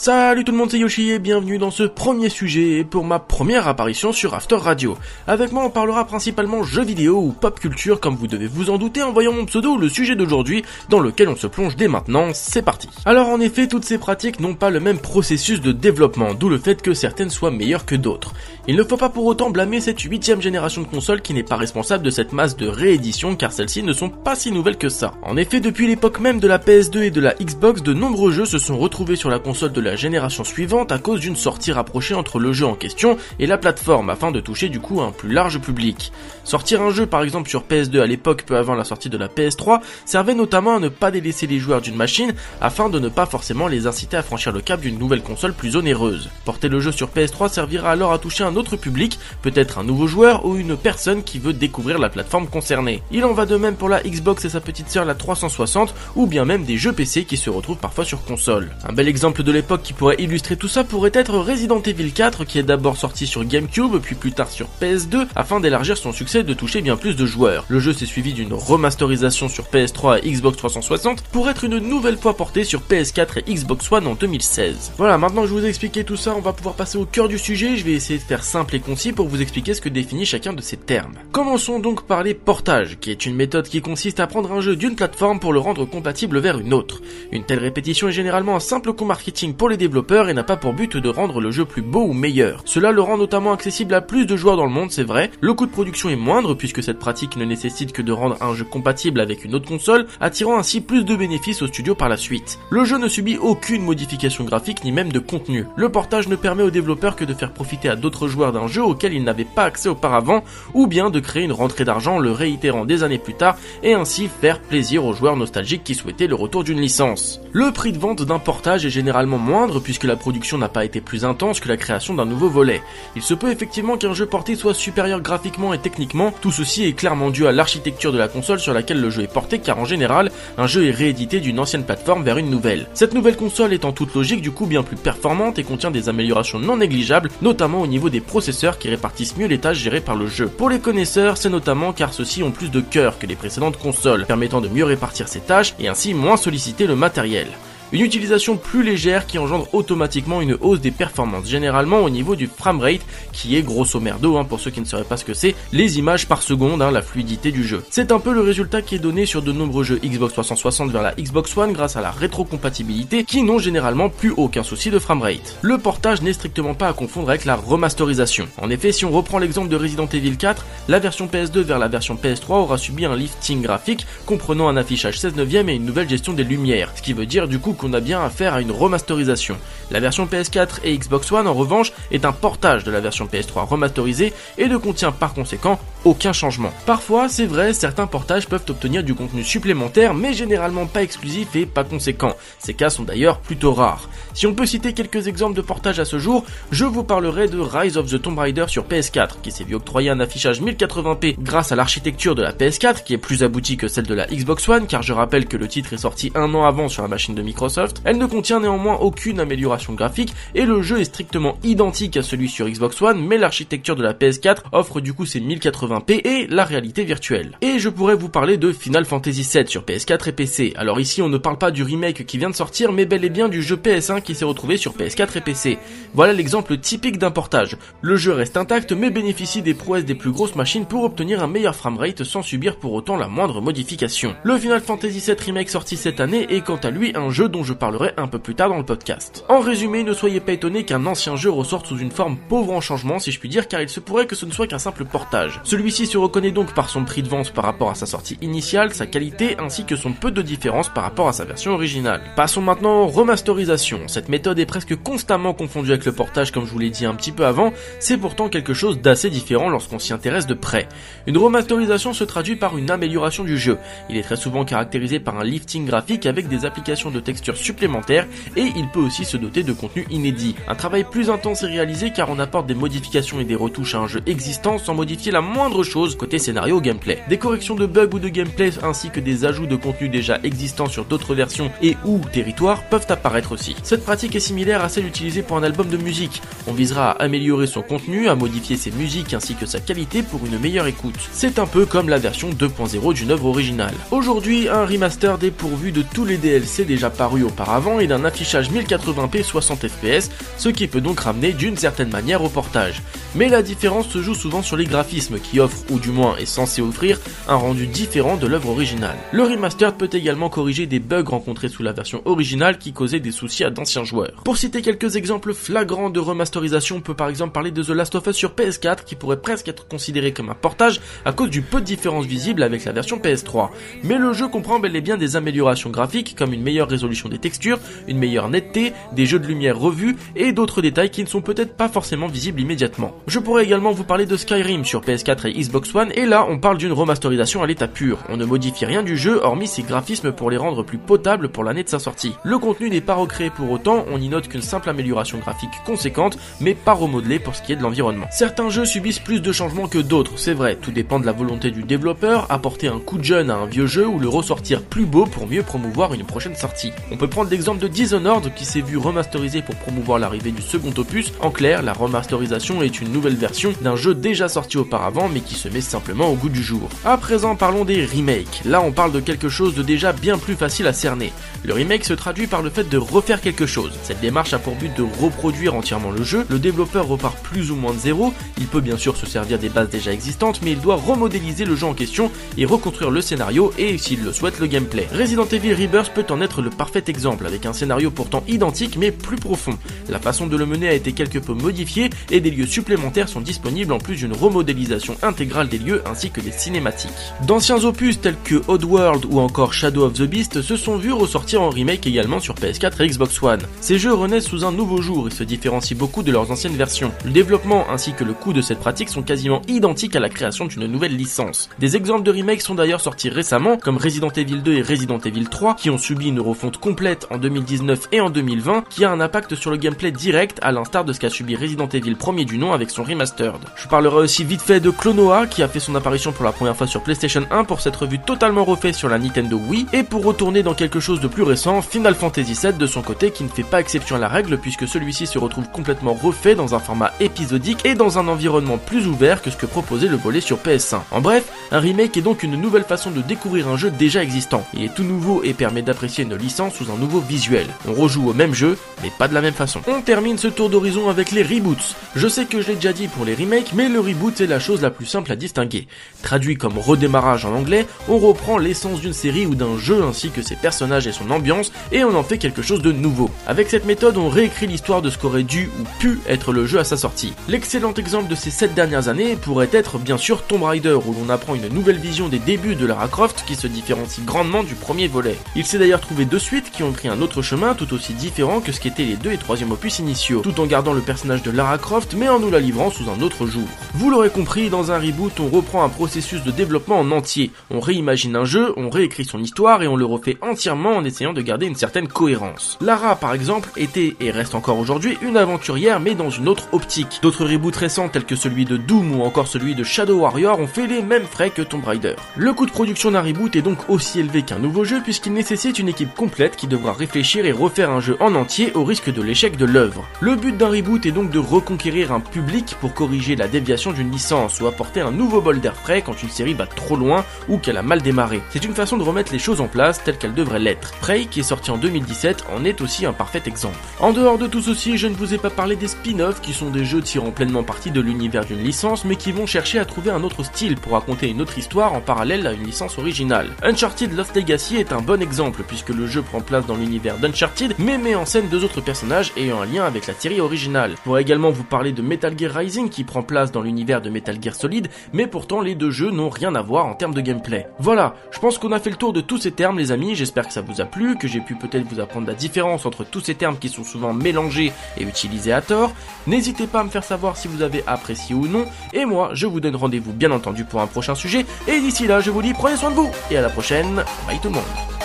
Salut tout le monde, c'est Yoshi et bienvenue dans ce premier sujet pour ma première apparition sur After Radio. Avec moi, on parlera principalement jeux vidéo ou pop culture, comme vous devez vous en douter en voyant mon pseudo, le sujet d'aujourd'hui, dans lequel on se plonge dès maintenant. C'est parti. Alors en effet, toutes ces pratiques n'ont pas le même processus de développement, d'où le fait que certaines soient meilleures que d'autres. Il ne faut pas pour autant blâmer cette huitième génération de consoles qui n'est pas responsable de cette masse de rééditions, car celles-ci ne sont pas si nouvelles que ça. En effet, depuis l'époque même de la PS2 et de la Xbox, de nombreux jeux se sont retrouvés sur la console de la génération suivante à cause d'une sortie rapprochée entre le jeu en question et la plateforme afin de toucher du coup un plus large public. Sortir un jeu par exemple sur PS2 à l'époque peu avant la sortie de la PS3 servait notamment à ne pas délaisser les joueurs d'une machine afin de ne pas forcément les inciter à franchir le cap d'une nouvelle console plus onéreuse. Porter le jeu sur PS3 servira alors à toucher un autre public, peut-être un nouveau joueur ou une personne qui veut découvrir la plateforme concernée. Il en va de même pour la Xbox et sa petite sœur la 360 ou bien même des jeux PC qui se retrouvent parfois sur console. Un bel exemple de l'époque qui pourrait illustrer tout ça pourrait être Resident Evil 4 qui est d'abord sorti sur GameCube puis plus tard sur PS2 afin d'élargir son succès et de toucher bien plus de joueurs. Le jeu s'est suivi d'une remasterisation sur PS3 et Xbox 360 pour être une nouvelle fois porté sur PS4 et Xbox One en 2016. Voilà, maintenant que je vous ai expliqué tout ça, on va pouvoir passer au cœur du sujet. Je vais essayer de faire simple et concis pour vous expliquer ce que définit chacun de ces termes. Commençons donc par les portages, qui est une méthode qui consiste à prendre un jeu d'une plateforme pour le rendre compatible vers une autre. Une telle répétition est généralement un simple coup marketing pour les développeurs et n'a pas pour but de rendre le jeu plus beau ou meilleur. Cela le rend notamment accessible à plus de joueurs dans le monde, c'est vrai. Le coût de production est moindre puisque cette pratique ne nécessite que de rendre un jeu compatible avec une autre console, attirant ainsi plus de bénéfices au studio par la suite. Le jeu ne subit aucune modification graphique ni même de contenu. Le portage ne permet aux développeurs que de faire profiter à d'autres joueurs d'un jeu auquel ils n'avaient pas accès auparavant, ou bien de créer une rentrée d'argent le réitérant des années plus tard et ainsi faire plaisir aux joueurs nostalgiques qui souhaitaient le retour d'une licence. Le prix de vente d'un portage est généralement puisque la production n'a pas été plus intense que la création d'un nouveau volet. Il se peut effectivement qu'un jeu porté soit supérieur graphiquement et techniquement, tout ceci est clairement dû à l'architecture de la console sur laquelle le jeu est porté car en général, un jeu est réédité d'une ancienne plateforme vers une nouvelle. Cette nouvelle console est en toute logique du coup bien plus performante et contient des améliorations non négligeables, notamment au niveau des processeurs qui répartissent mieux les tâches gérées par le jeu. Pour les connaisseurs, c'est notamment car ceux-ci ont plus de cœur que les précédentes consoles, permettant de mieux répartir ces tâches et ainsi moins solliciter le matériel. Une utilisation plus légère qui engendre automatiquement une hausse des performances, généralement au niveau du framerate, qui est grosso merdo, hein, pour ceux qui ne sauraient pas ce que c'est, les images par seconde, hein, la fluidité du jeu. C'est un peu le résultat qui est donné sur de nombreux jeux Xbox 360 vers la Xbox One grâce à la rétrocompatibilité, qui n'ont généralement plus aucun souci de framerate. Le portage n'est strictement pas à confondre avec la remasterisation. En effet, si on reprend l'exemple de Resident Evil 4, la version PS2 vers la version PS3 aura subi un lifting graphique comprenant un affichage 16 neuvième et une nouvelle gestion des lumières, ce qui veut dire du coup qu'on a bien affaire à une remasterisation. La version PS4 et Xbox One en revanche est un portage de la version PS3 remasterisée et ne contient par conséquent aucun changement. Parfois, c'est vrai, certains portages peuvent obtenir du contenu supplémentaire mais généralement pas exclusif et pas conséquent. Ces cas sont d'ailleurs plutôt rares. Si on peut citer quelques exemples de portages à ce jour, je vous parlerai de Rise of the Tomb Raider sur PS4 qui s'est vu octroyer un affichage 1080p grâce à l'architecture de la PS4 qui est plus aboutie que celle de la Xbox One car je rappelle que le titre est sorti un an avant sur la machine de Microsoft elle ne contient néanmoins aucune amélioration graphique et le jeu est strictement identique à celui sur Xbox One, mais l'architecture de la PS4 offre du coup ses 1080p et la réalité virtuelle. Et je pourrais vous parler de Final Fantasy VII sur PS4 et PC. Alors ici on ne parle pas du remake qui vient de sortir, mais bel et bien du jeu PS1 qui s'est retrouvé sur PS4 et PC. Voilà l'exemple typique d'un portage. Le jeu reste intact mais bénéficie des prouesses des plus grosses machines pour obtenir un meilleur framerate sans subir pour autant la moindre modification. Le Final Fantasy VII Remake sorti cette année est quant à lui un jeu dont je parlerai un peu plus tard dans le podcast. En résumé, ne soyez pas étonnés qu'un ancien jeu ressorte sous une forme pauvre en changement, si je puis dire, car il se pourrait que ce ne soit qu'un simple portage. Celui-ci se reconnaît donc par son prix de vente par rapport à sa sortie initiale, sa qualité, ainsi que son peu de différence par rapport à sa version originale. Passons maintenant aux remasterisations. Cette méthode est presque constamment confondue avec le portage, comme je vous l'ai dit un petit peu avant, c'est pourtant quelque chose d'assez différent lorsqu'on s'y intéresse de près. Une remasterisation se traduit par une amélioration du jeu. Il est très souvent caractérisé par un lifting graphique avec des applications de textures supplémentaires et il peut aussi se doter de contenu inédit. Un travail plus intense est réalisé car on apporte des modifications et des retouches à un jeu existant sans modifier la moindre moindre chose côté scénario gameplay. Des corrections de bugs ou de gameplay ainsi que des ajouts de contenu déjà existants sur d'autres versions et ou territoires peuvent apparaître aussi. Cette pratique est similaire à celle utilisée pour un album de musique. On visera à améliorer son contenu, à modifier ses musiques ainsi que sa qualité pour une meilleure écoute. C'est un peu comme la version 2.0 d'une œuvre originale. Aujourd'hui, un remaster dépourvu de tous les DLC déjà parus auparavant et d'un affichage 1080p 60 fps, ce qui peut donc ramener d'une certaine manière au portage. Mais la différence se joue souvent sur les graphismes qui offrent, ou du moins est censé offrir, un rendu différent de l'œuvre originale. Le remaster peut également corriger des bugs rencontrés sous la version originale qui causaient des soucis à d'anciens joueurs. Pour citer quelques exemples flagrants de remasterisation, on peut par exemple parler de The Last of Us sur PS4 qui pourrait presque être considéré comme un portage à cause du peu de différences visibles avec la version PS3. Mais le jeu comprend bel et bien des améliorations graphiques comme une meilleure résolution des textures, une meilleure netteté, des jeux de lumière revus et d'autres détails qui ne sont peut-être pas forcément visibles immédiatement. Je pourrais également vous parler de Skyrim sur PS4 et Xbox One et là on parle d'une remasterisation à l'état pur. On ne modifie rien du jeu hormis ses graphismes pour les rendre plus potables pour l'année de sa sortie. Le contenu n'est pas recréé pour autant, on y note qu'une simple amélioration graphique conséquente mais pas remodelée pour ce qui est de l'environnement. Certains jeux subissent plus de changements que d'autres, c'est vrai, tout dépend de la volonté du développeur, apporter un coup de jeune à un vieux jeu ou le ressortir plus beau pour mieux promouvoir une prochaine sortie. On peut prendre l'exemple de Dishonored qui s'est vu remasterisé pour promouvoir l'arrivée du second opus. En clair, la remasterisation est une nouvelle version d'un jeu déjà sorti auparavant mais qui se met simplement au goût du jour. À présent, parlons des remakes. Là, on parle de quelque chose de déjà bien plus facile à cerner. Le remake se traduit par le fait de refaire quelque chose. Cette démarche a pour but de reproduire entièrement le jeu. Le développeur repart plus ou moins de zéro. Il peut bien sûr se servir des bases déjà existantes, mais il doit remodéliser le jeu en question et reconstruire le scénario et, s'il le souhaite, le gameplay. Resident Evil Rebirth peut en être le parfait exemple, avec un scénario pourtant identique mais plus profond. La façon de le mener a été quelque peu modifiée et des lieux supplémentaires sont disponibles en plus d'une remodélisation intégrale des lieux ainsi que des cinématiques. D'anciens opus tels que Oddworld ou encore Shadow of the Beast se sont vus ressortir en remake également sur PS4 et Xbox One. Ces jeux renaissent sous un nouveau jour et se différencient beaucoup de leurs anciennes versions. Le développement ainsi que le coût de cette pratique sont quasiment identiques à la création d'une nouvelle licence. Des exemples de remakes sont d'ailleurs sortis récemment, comme Resident Evil 2 et Resident Evil 3, qui ont subi une refonte complète en 2019 et en 2020, qui a un impact sur le gameplay direct, à l'instar de ce qu'a subi Resident Evil premier du nom avec son remastered. Je parlerai aussi vite fait de Clonoa, qui a fait son apparition pour la première fois sur PlayStation 1 pour s'être vu totalement refait sur la Nintendo Wii, et pour retourner dans quelque chose de plus récent, Final Fantasy VII de son côté qui ne fait pas exception à la règle puisque celui-ci se retrouve complètement refait dans un format épisodique et dans un environnement plus ouvert que ce que proposait le volet sur PS1. En bref, un remake est donc une nouvelle façon de découvrir un jeu déjà existant. Il est tout nouveau et permet d'apprécier une licence sous un nouveau visuel. On rejoue au même jeu, mais pas de la même façon. On termine ce tour d'horizon avec les reboots. Je sais que je l'ai déjà dit pour les remakes, mais le reboot est la chose la plus simple à distinguer. Traduit comme redémarrage en anglais, on reprend l'essence d'une série ou d'un jeu ainsi que ses personnages et son ambiance et on en fait quelque chose de nouveau. Avec cette méthode, on réécrit l'histoire de ce qu'aurait dû ou pu être le jeu à sa sortie. L'excellent exemple de ces 7 dernières années pourrait être bien sûr Tomb Raider où l'on apprend une nouvelle vision des débuts de Lara Croft qui se différencie grandement du premier volet. Il s'est d'ailleurs trouvé deux suites qui ont pris un autre chemin tout aussi différent que ce qu'étaient les deux et troisième opus initiaux, tout en gardant le personnage de Lara Croft mais en nous la sous un autre jour. Vous l'aurez compris, dans un reboot, on reprend un processus de développement en entier. On réimagine un jeu, on réécrit son histoire et on le refait entièrement en essayant de garder une certaine cohérence. Lara, par exemple, était et reste encore aujourd'hui une aventurière mais dans une autre optique. D'autres reboots récents tels que celui de Doom ou encore celui de Shadow Warrior ont fait les mêmes frais que Tomb Raider. Le coût de production d'un reboot est donc aussi élevé qu'un nouveau jeu puisqu'il nécessite une équipe complète qui devra réfléchir et refaire un jeu en entier au risque de l'échec de l'œuvre. Le but d'un reboot est donc de reconquérir un public pour corriger la déviation d'une licence ou apporter un nouveau bol d'air frais quand une série va trop loin ou qu'elle a mal démarré. C'est une façon de remettre les choses en place telles qu'elles devraient l'être. Prey, qui est sorti en 2017, en est aussi un parfait exemple. En dehors de tout ceci, je ne vous ai pas parlé des spin-offs qui sont des jeux tirant pleinement partie de l'univers d'une licence mais qui vont chercher à trouver un autre style pour raconter une autre histoire en parallèle à une licence originale. Uncharted Lost Legacy est un bon exemple puisque le jeu prend place dans l'univers d'Uncharted mais met en scène deux autres personnages ayant un lien avec la série originale. Je pourrais également vous parler de Metal Gear Rising qui prend place dans l'univers de Metal Gear Solid mais pourtant les deux jeux n'ont rien à voir en termes de gameplay. Voilà, je pense qu'on a fait le tour de tous ces termes les amis, j'espère que ça vous a plu, que j'ai pu peut-être vous apprendre la différence entre tous ces termes qui sont souvent mélangés et utilisés à tort. N'hésitez pas à me faire savoir si vous avez apprécié ou non, et moi je vous donne rendez-vous bien entendu pour un prochain sujet, et d'ici là je vous dis prenez soin de vous, et à la prochaine, bye tout le monde.